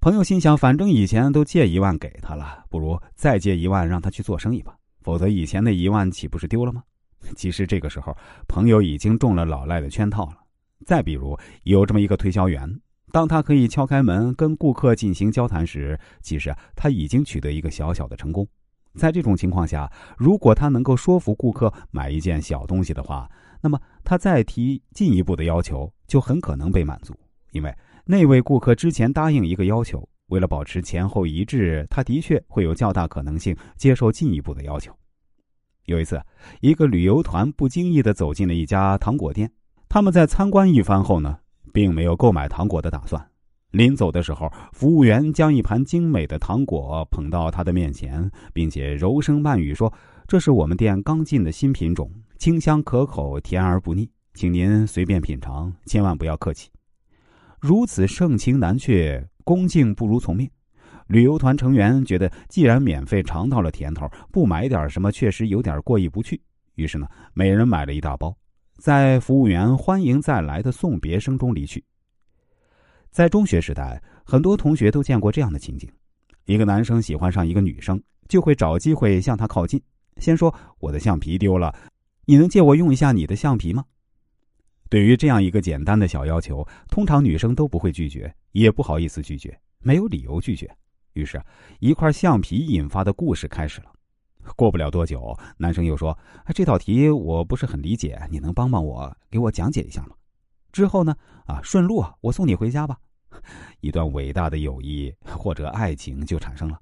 朋友心想，反正以前都借一万给他了，不如再借一万让他去做生意吧，否则以前那一万岂不是丢了吗？其实这个时候，朋友已经中了老赖的圈套了。再比如，有这么一个推销员，当他可以敲开门跟顾客进行交谈时，其实他已经取得一个小小的成功。在这种情况下，如果他能够说服顾客买一件小东西的话，那么他再提进一步的要求就很可能被满足，因为那位顾客之前答应一个要求，为了保持前后一致，他的确会有较大可能性接受进一步的要求。有一次，一个旅游团不经意的走进了一家糖果店，他们在参观一番后呢，并没有购买糖果的打算。临走的时候，服务员将一盘精美的糖果捧到他的面前，并且柔声慢语说：“这是我们店刚进的新品种，清香可口，甜而不腻，请您随便品尝，千万不要客气。”如此盛情难却，恭敬不如从命。旅游团成员觉得，既然免费尝到了甜头，不买点什么确实有点过意不去。于是呢，每人买了一大包，在服务员欢迎再来的送别声中离去。在中学时代，很多同学都见过这样的情景：一个男生喜欢上一个女生，就会找机会向她靠近，先说：“我的橡皮丢了，你能借我用一下你的橡皮吗？”对于这样一个简单的小要求，通常女生都不会拒绝，也不好意思拒绝，没有理由拒绝。于是，一块橡皮引发的故事开始了。过不了多久，男生又说：“这道题我不是很理解，你能帮帮我，给我讲解一下吗？”之后呢？啊，顺路，我送你回家吧。一段伟大的友谊或者爱情就产生了。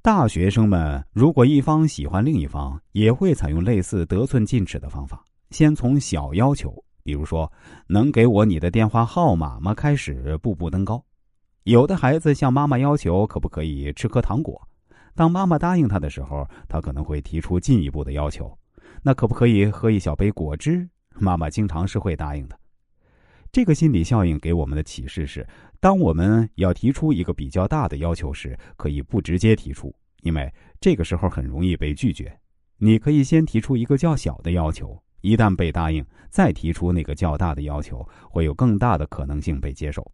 大学生们如果一方喜欢另一方，也会采用类似得寸进尺的方法，先从小要求，比如说“能给我你的电话号码吗”开始，步步登高。有的孩子向妈妈要求可不可以吃颗糖果，当妈妈答应他的时候，他可能会提出进一步的要求：“那可不可以喝一小杯果汁？”妈妈经常是会答应的。这个心理效应给我们的启示是：当我们要提出一个比较大的要求时，可以不直接提出，因为这个时候很容易被拒绝。你可以先提出一个较小的要求，一旦被答应，再提出那个较大的要求，会有更大的可能性被接受。